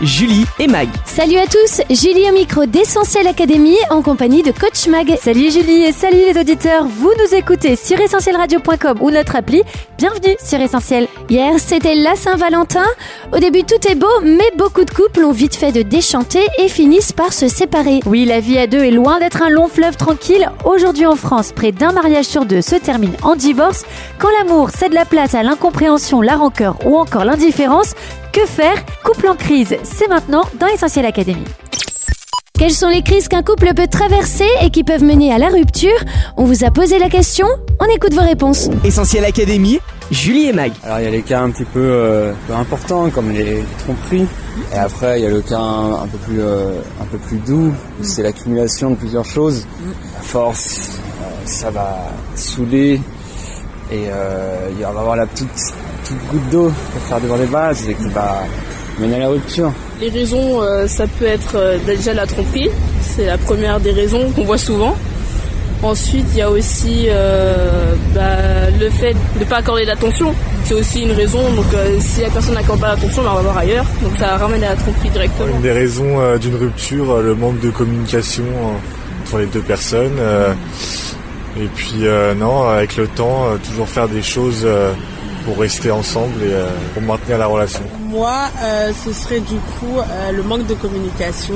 Julie et Mag. Salut à tous, Julie au micro d'Essentiel Académie en compagnie de Coach Mag. Salut Julie et salut les auditeurs, vous nous écoutez sur essentielradio.com ou notre appli. Bienvenue sur Essentiel. Hier, c'était la Saint-Valentin. Au début, tout est beau, mais beaucoup de couples ont vite fait de déchanter et finissent par se séparer. Oui, la vie à deux est loin d'être un long fleuve tranquille. Aujourd'hui en France, près d'un mariage sur deux se termine en divorce. Quand l'amour cède la place à l'incompréhension, la rancœur ou encore l'indifférence, que faire? Couple en crise, c'est maintenant dans Essentiel Académie. Quelles sont les crises qu'un couple peut traverser et qui peuvent mener à la rupture? On vous a posé la question, on écoute vos réponses. Essentiel Académie, Julie et Mag. Alors il y a les cas un petit peu, euh, peu importants comme les tromperies. Et après il y a le cas un, un peu plus euh, un peu plus doux. où C'est l'accumulation de plusieurs choses. À force, euh, ça va saouler et euh, il va y avoir la petite, petite goutte d'eau pour faire devant les vases et qui va mener à la rupture. Les raisons, euh, ça peut être euh, déjà la tromperie, c'est la première des raisons qu'on voit souvent. Ensuite, il y a aussi euh, bah, le fait de ne pas accorder l'attention, c'est aussi une raison. Donc, euh, si la personne n'accorde pas l'attention, bah, on va voir ailleurs. Donc, ça ramène à la tromperie directement. Une des raisons euh, d'une rupture, le manque de communication entre les deux personnes. euh, et puis euh, non, avec le temps, euh, toujours faire des choses euh, pour rester ensemble et euh, pour maintenir la relation. Moi, euh, ce serait du coup euh, le manque de communication,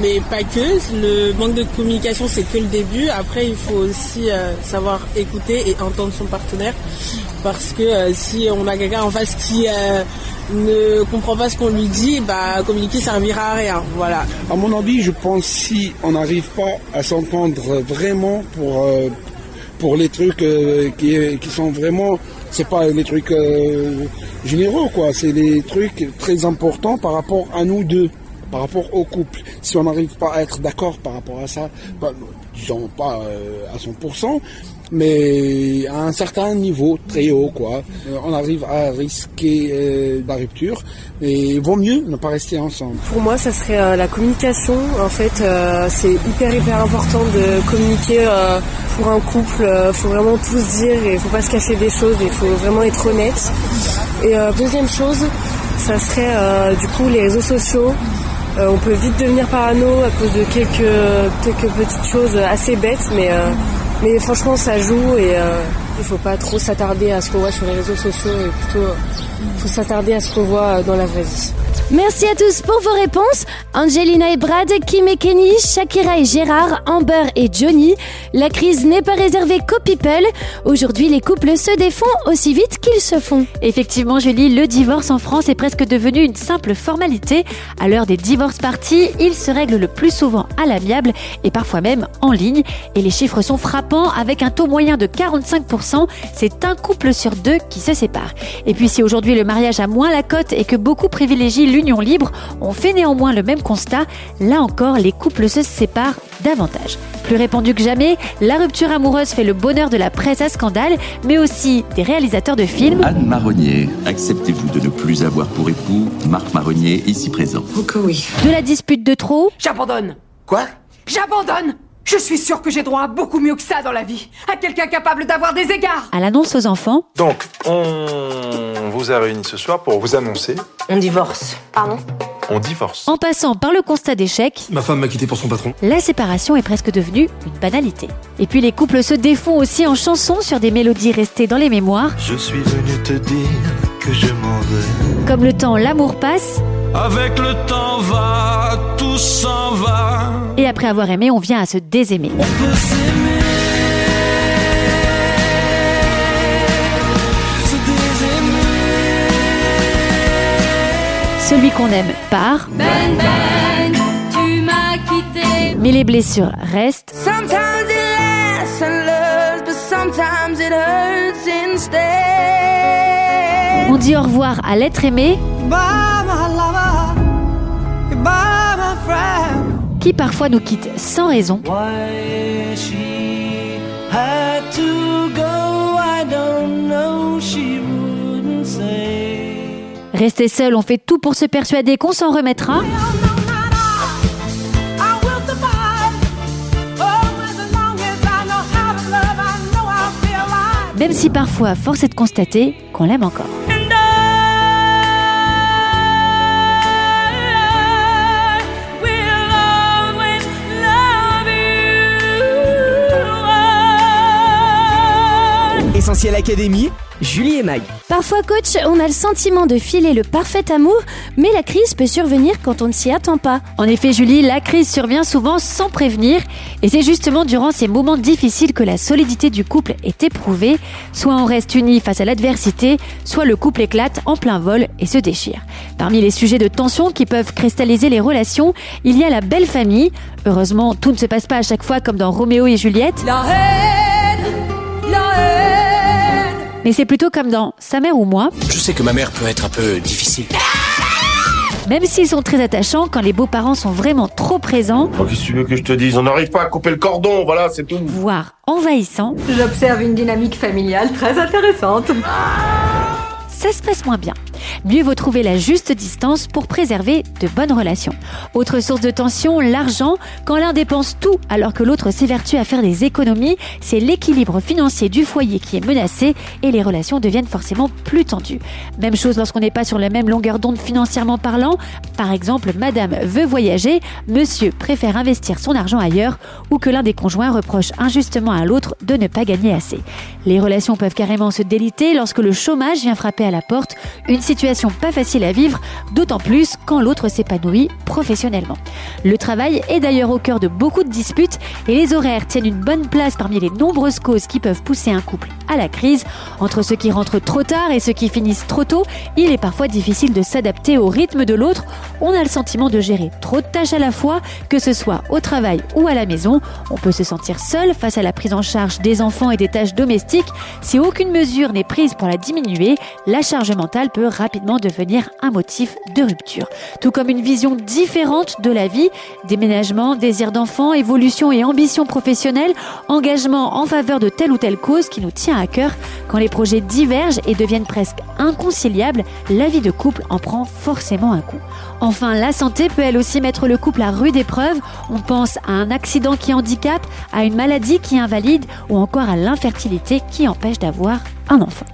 mais pas que. Le manque de communication, c'est que le début. Après, il faut aussi euh, savoir écouter et entendre son partenaire, parce que euh, si on a quelqu'un en face qui euh, ne comprend pas ce qu'on lui dit, bah communiquer servira à rien. Voilà. À mon avis, je pense si on n'arrive pas à s'entendre vraiment pour euh, pour les trucs euh, qui, qui sont vraiment, c'est pas les trucs euh, généraux quoi, c'est les trucs très importants par rapport à nous deux, par rapport au couple. Si on n'arrive pas à être d'accord par rapport à ça, bah, disons pas euh, à 100%, mais à un certain niveau, très haut quoi, euh, on arrive à risquer euh, la rupture et vaut mieux ne pas rester ensemble. Pour moi, ça serait euh, la communication. En fait, c'est hyper hyper important de communiquer pour un couple. Il faut vraiment tout se dire et il faut pas se cacher des choses. Il faut vraiment être honnête. Et deuxième chose, ça serait du coup les réseaux sociaux. On peut vite devenir parano à cause de quelques quelques petites choses assez bêtes, mais mais franchement, ça joue et euh, il faut pas trop s'attarder à ce qu'on voit sur les réseaux sociaux et plutôt euh, faut s'attarder à ce qu'on voit euh, dans la vraie vie. Merci à tous pour vos réponses. Angelina et Brad, Kim et Kenny, Shakira et Gérard, Amber et Johnny. La crise n'est pas réservée qu'aux people. Aujourd'hui, les couples se défont aussi vite qu'ils se font. Effectivement, Julie, le divorce en France est presque devenu une simple formalité. À l'heure des divorces parties, il se règle le plus souvent à l'amiable et parfois même en ligne. Et les chiffres sont frappants avec un taux moyen de 45%. C'est un couple sur deux qui se sépare. Et puis si aujourd'hui le mariage a moins la cote et que beaucoup privilégient l'union libre, on fait néanmoins le même constat. Là encore, les couples se séparent davantage. Plus répandu que jamais, la rupture amoureuse fait le bonheur de la presse à scandale, mais aussi des réalisateurs de films. Anne Marronnier, acceptez-vous de ne plus avoir pour époux Marc Marronnier, ici présent? De la dispute de trop, J'abandonne. Quoi? J'abandonne. Je suis sûre que j'ai droit à beaucoup mieux que ça dans la vie. À quelqu'un capable d'avoir des égards. à l'annonce aux enfants, Donc, on vous a réunis ce soir pour vous annoncer, On divorce. Pardon? On divorce. en passant par le constat d'échec, Ma femme m'a quitté pour son patron. la séparation est presque devenue une banalité. Et puis les couples se défont aussi en chansons sur des mélodies restées dans les mémoires, Je suis venu te dire que je m'en vais. comme le temps l'amour passe, Avec le temps va, tout s'en va. et après avoir aimé, on vient à se désaimer. On peut s'aimer. Se désaimer. Celui qu'on aime part, Ben Ben, tu m'as quitté. mais les blessures restent. Sometimes it lasts and loves, but sometimes it hurts instead. Au revoir à l'être aimé, qui parfois nous quitte sans raison. Resté seul, on fait tout pour se persuader qu'on s'en remettra. Même si parfois force est de constater qu'on l'aime encore. Essentiel Académie, Julie et Mag. Parfois, coach, on a le sentiment de filer le parfait amour, mais la crise peut survenir quand on ne s'y attend pas. En effet, Julie, la crise survient souvent sans prévenir, et c'est justement durant ces moments difficiles que la solidité du couple est éprouvée. Soit on reste unis face à l'adversité, soit le couple éclate en plein vol et se déchire. Parmi les sujets de tension qui peuvent cristalliser les relations, il y a la belle famille. Heureusement, tout ne se passe pas à chaque fois comme dans Roméo et Juliette. La haine, la haine. Mais c'est plutôt comme dans Sa mère ou moi. Je sais que ma mère peut être un peu difficile. Même s'ils sont très attachants, quand les beaux-parents sont vraiment trop présents, Oh, Qu'est-ce que tu veux que je te dise? On n'arrive pas à couper le cordon, voilà, c'est tout. voire envahissants, J'observe une dynamique familiale très intéressante. ça se passe moins bien. Mieux vaut trouver la juste distance pour préserver de bonnes relations. Autre source de tension, l'argent. Quand l'un dépense tout alors que l'autre s'évertue à faire des économies, c'est l'équilibre financier du foyer qui est menacé et les relations deviennent forcément plus tendues. Même chose lorsqu'on n'est pas sur la même longueur d'onde financièrement parlant. Par exemple, madame veut voyager, monsieur préfère investir son argent ailleurs ou que l'un des conjoints reproche injustement à l'autre de ne pas gagner assez. Les relations peuvent carrément se déliter lorsque le chômage vient frapper à la porte, situation pas facile à vivre, d'autant plus quand l'autre s'épanouit professionnellement. Le travail est d'ailleurs au cœur de beaucoup de disputes et les horaires tiennent une bonne place parmi les nombreuses causes qui peuvent pousser un couple à la crise. Entre ceux qui rentrent trop tard et ceux qui finissent trop tôt, il est parfois difficile de s'adapter au rythme de l'autre. On a le sentiment de gérer trop de tâches à la fois, que ce soit au travail ou à la maison. On peut se sentir seul face à la prise en charge des enfants et des tâches domestiques. Si aucune mesure n'est prise pour la diminuer, la charge mentale peut rapidement devenir un motif de rupture. Tout comme une vision différente de la vie, déménagement, désir d'enfant, évolution et ambition professionnelle, engagement en faveur de telle ou telle cause qui nous tient à cœur. Quand les projets divergent et deviennent presque inconciliables, la vie de couple en prend forcément un coup. Enfin, la santé peut elle aussi mettre le couple à rude épreuve. On pense à un accident qui handicape, à une maladie qui invalide ou encore à l'infertilité qui empêche d'avoir un enfant.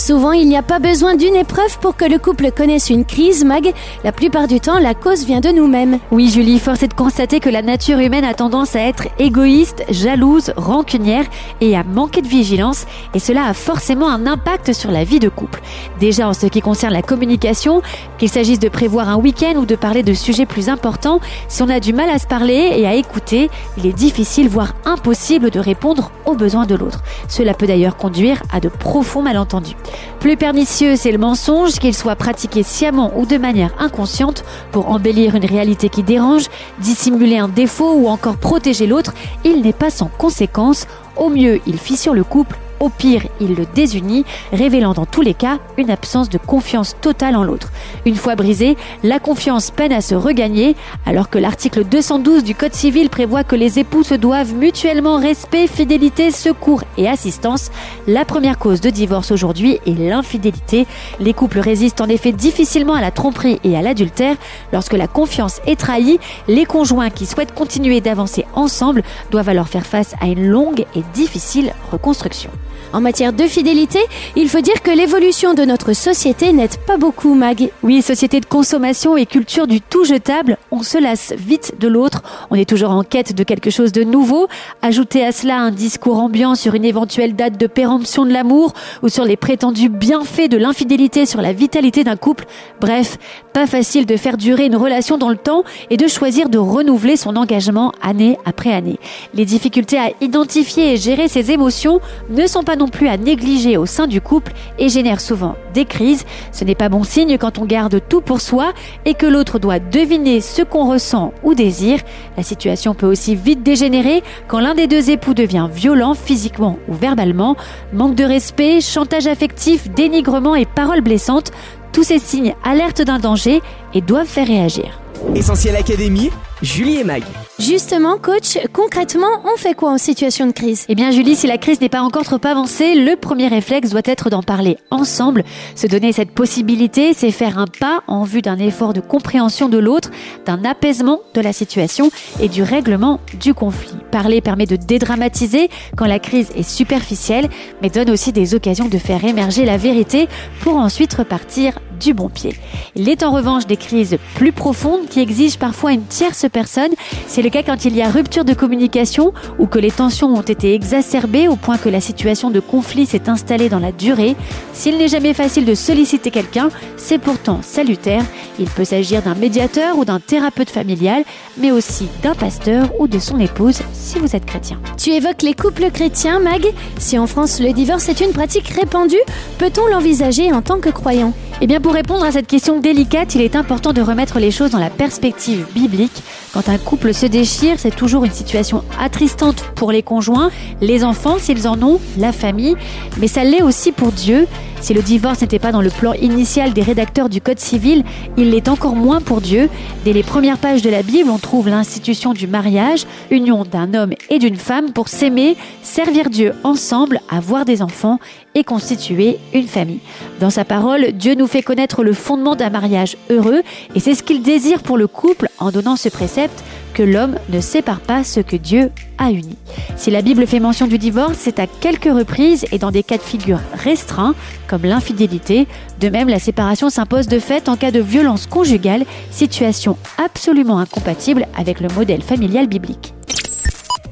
Souvent, il n'y a pas besoin d'une épreuve pour que le couple connaisse une crise, Mag. La plupart du temps, la cause vient de nous-mêmes. Oui, Julie, force est de constater que la nature humaine a tendance à être égoïste, jalouse, rancunière et à manquer de vigilance, et cela a forcément un impact sur la vie de couple. Déjà en ce qui concerne la communication, qu'il s'agisse de prévoir un week-end ou de parler de sujets plus importants, si on a du mal à se parler et à écouter, il est difficile, voire impossible de répondre aux besoins de l'autre. Cela peut d'ailleurs conduire à de profonds malentendus. Plus pernicieux, c'est le mensonge, qu'il soit pratiqué sciemment ou de manière inconsciente pour embellir une réalité qui dérange, dissimuler un défaut ou encore protéger l'autre, il n'est pas sans conséquence. Au mieux, il fissure le couple, au pire, il le désunit, révélant dans tous les cas une absence de confiance totale en l'autre. Une fois brisée, la confiance peine à se regagner, alors que l'article 212 du Code civil prévoit que les époux se doivent mutuellement respect, fidélité, secours et assistance. La première cause de divorce aujourd'hui est l'infidélité. Les couples résistent en effet difficilement à la tromperie et à l'adultère. Lorsque la confiance est trahie, les conjoints qui souhaitent continuer d'avancer ensemble doivent alors faire face à une longue et difficile reconstruction. En matière de fidélité, il faut dire que l'évolution de notre société n'aide pas beaucoup, Mag. Oui, société de consommation et culture du tout jetable, on se lasse vite de l'autre, on est toujours en quête de quelque chose de nouveau. Ajoutez à cela un discours ambiant sur une éventuelle date de péremption de l'amour ou sur les prétendus bienfaits de l'infidélité sur la vitalité d'un couple. Bref, pas facile de faire durer une relation dans le temps et de choisir de renouveler son engagement année après année. Les difficultés à identifier et gérer ses émotions ne sont pas non plus à négliger au sein du couple et génèrent souvent des crises. Ce n'est pas bon signe quand on garde tout pour soi et que l'autre doit deviner ce qu'on ressent ou désire. La situation peut aussi vite dégénérer quand l'un des deux époux devient violent physiquement ou verbalement. Manque de respect, chantage affectif, dénigrement et paroles blessantes. Tous ces signes alertent d'un danger et doivent faire réagir. Essentiel Académie, Julie et Mag. Justement, coach, concrètement, on fait quoi en situation de crise? Eh bien, Julie, si la crise n'est pas encore trop avancée, le premier réflexe doit être d'en parler ensemble. Se donner cette possibilité, c'est faire un pas en vue d'un effort de compréhension de l'autre, d'un apaisement de la situation et du règlement du conflit. Parler permet de dédramatiser quand la crise est superficielle, mais donne aussi des occasions de faire émerger la vérité pour ensuite repartir du bon pied. Il est en revanche des crises plus profondes qui exigent parfois une tierce personne. C'est le cas quand il y a rupture de communication ou que les tensions ont été exacerbées au point que la situation de conflit s'est installée dans la durée. S'il n'est jamais facile de solliciter quelqu'un, c'est pourtant salutaire. Il peut s'agir d'un médiateur ou d'un thérapeute familial, mais aussi d'un pasteur ou de son épouse si vous êtes chrétien. Tu évoques les couples chrétiens, Mag. Si en France le divorce est une pratique répandue, peut-on l'envisager en tant que croyant? Eh bien, pour répondre à cette question délicate, il est important de remettre les choses dans la perspective biblique. Quand un couple se déchire, c'est toujours une situation attristante pour les conjoints, les enfants s'ils en ont, la famille, mais ça l'est aussi pour Dieu. Si le divorce n'était pas dans le plan initial des rédacteurs du Code civil, il l'est encore moins pour Dieu. Dès les premières pages de la Bible, on trouve l'institution du mariage, union d'un homme et d'une femme pour s'aimer, servir Dieu ensemble, avoir des enfants et constituer une famille. Dans sa parole, Dieu nous fait connaître le fondement d'un mariage heureux et c'est ce qu'il désire pour le couple en donnant ce précepte que l'homme ne sépare pas ce que Dieu a uni. Si la Bible fait mention du divorce, c'est à quelques reprises et dans des cas de figure restreints, comme l'infidélité. De même, la séparation s'impose de fait en cas de violence conjugale, situation absolument incompatible avec le modèle familial biblique.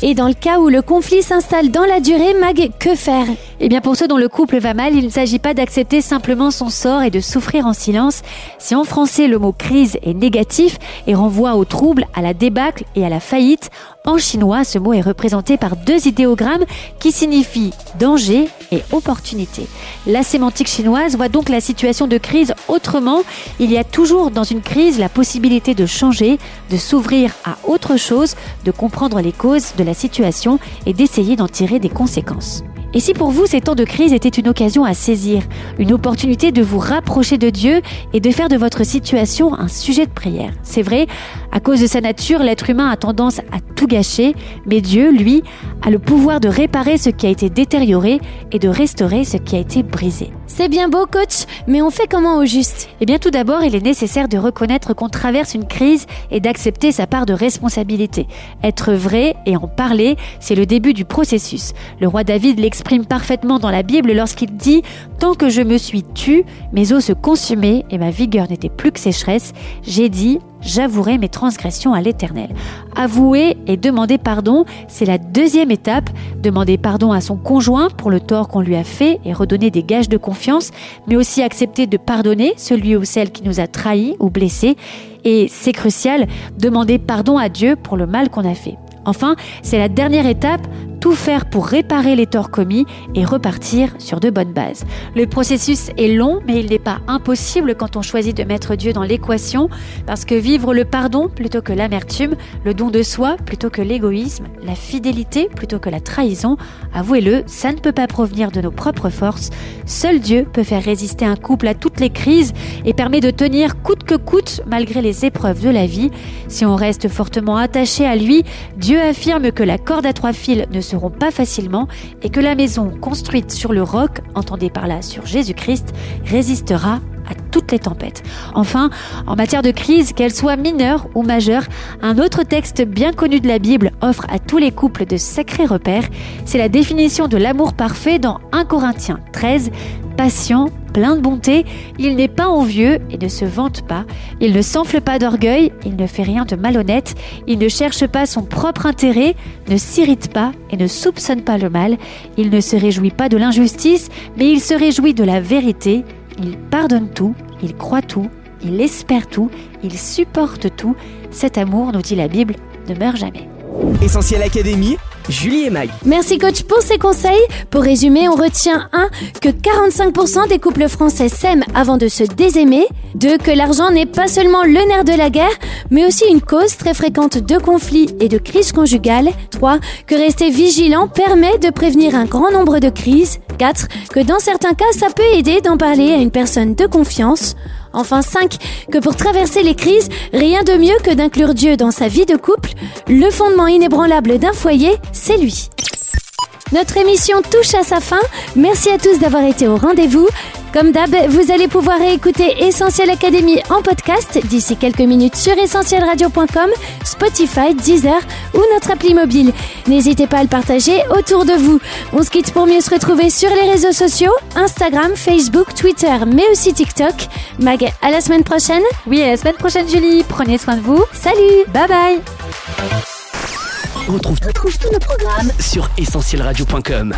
Et dans le cas où le conflit s'installe dans la durée, Mag, que faire? Eh bien pour ceux dont le couple va mal, il ne s'agit pas d'accepter simplement son sort et de souffrir en silence. Si en français le mot crise est négatif et renvoie au trouble, à la débâcle et à la faillite, en chinois ce mot est représenté par deux idéogrammes qui signifient danger et opportunité. La sémantique chinoise voit donc la situation de crise autrement. Il y a toujours dans une crise la possibilité de changer, de s'ouvrir à autre chose, de comprendre les causes de la situation et d'essayer d'en tirer des conséquences. Et si pour vous ces temps de crise étaient une occasion à saisir, une opportunité de vous rapprocher de Dieu et de faire de votre situation un sujet de prière. C'est vrai, à cause de sa nature, l'être humain a tendance à tout gâcher, mais Dieu, lui, a le pouvoir de réparer ce qui a été détérioré et de restaurer ce qui a été brisé. C'est bien beau, coach, mais on fait comment au juste? Eh bien, tout d'abord, il est nécessaire de reconnaître qu'on traverse une crise et d'accepter sa part de responsabilité. Être vrai et en parler, c'est le début du processus. Le roi David l'exprime parfaitement dans la Bible lorsqu'il dit Tant que je me suis tu, mes os se consumaient et ma vigueur n'était plus que sécheresse, j'ai dit j'avouerai mes transgressions à l'Éternel. Avouer et demander pardon, c'est la deuxième étape. Demander pardon à son conjoint pour le tort qu'on lui a fait et redonner des gages de confiance, mais aussi accepter de pardonner celui ou celle qui nous a trahis ou blessés. Et c'est crucial, demander pardon à Dieu pour le mal qu'on a fait. Enfin, c'est la dernière étape, tout faire pour réparer les torts commis et repartir sur de bonnes bases. Le processus est long, mais il n'est pas impossible quand on choisit de mettre Dieu dans l'équation, parce que vivre le pardon plutôt que l'amertume, le don de soi plutôt que l'égoïsme, la fidélité plutôt que la trahison, avouez-le, ça ne peut pas provenir de nos propres forces. Seul Dieu peut faire résister un couple à toutes les crises et permet de tenir coûte que coûte malgré les épreuves de la vie. Si on reste fortement attaché à lui, Dieu affirme que la corde à trois fils ne seront pas facilement et que la maison construite sur le roc, entendez par là sur Jésus-Christ, résistera à toutes les tempêtes. Enfin, en matière de crise, qu'elle soit mineure ou majeure, un autre texte bien connu de la Bible offre à tous les couples de sacrés repères. C'est la définition de l'amour parfait dans 1 Corinthiens 13, patient, plein de bonté, il n'est pas envieux et ne se vante pas, il ne s'enfle pas d'orgueil, il ne fait rien de malhonnête, il ne cherche pas son propre intérêt, ne s'irrite pas et ne soupçonne pas le mal, il ne se réjouit pas de l'injustice, mais il se réjouit de la vérité, il pardonne tout, il croit tout, il espère tout, il supporte tout. Cet amour, nous dit la Bible, ne meurt jamais. Essentiel Académie, Julie et Mag. Merci coach pour ces conseils. Pour résumer, on retient 1. que 45% des couples français s'aiment avant de se désaimer. 2. que l'argent n'est pas seulement le nerf de la guerre, mais aussi une cause très fréquente de conflits et de crises conjugales. 3. que rester vigilant permet de prévenir un grand nombre de crises. 4. que dans certains cas, ça peut aider d'en parler à une personne de confiance. Enfin 5. Que pour traverser les crises, rien de mieux que d'inclure Dieu dans sa vie de couple. Le fondement inébranlable d'un foyer, c'est lui. Notre émission touche à sa fin. Merci à tous d'avoir été au rendez-vous. Comme d'hab, vous allez pouvoir écouter Essentiel Académie en podcast d'ici quelques minutes sur essentielradio.com, Spotify, Deezer ou notre appli mobile. N'hésitez pas à le partager autour de vous. On se quitte pour mieux se retrouver sur les réseaux sociaux, Instagram, Facebook, Twitter, mais aussi TikTok. Mag, à la semaine prochaine. Oui, à la semaine prochaine, Julie. Prenez soin de vous. Salut. Bye bye. On retrouve, tous nos programmes sur essentielradio.com.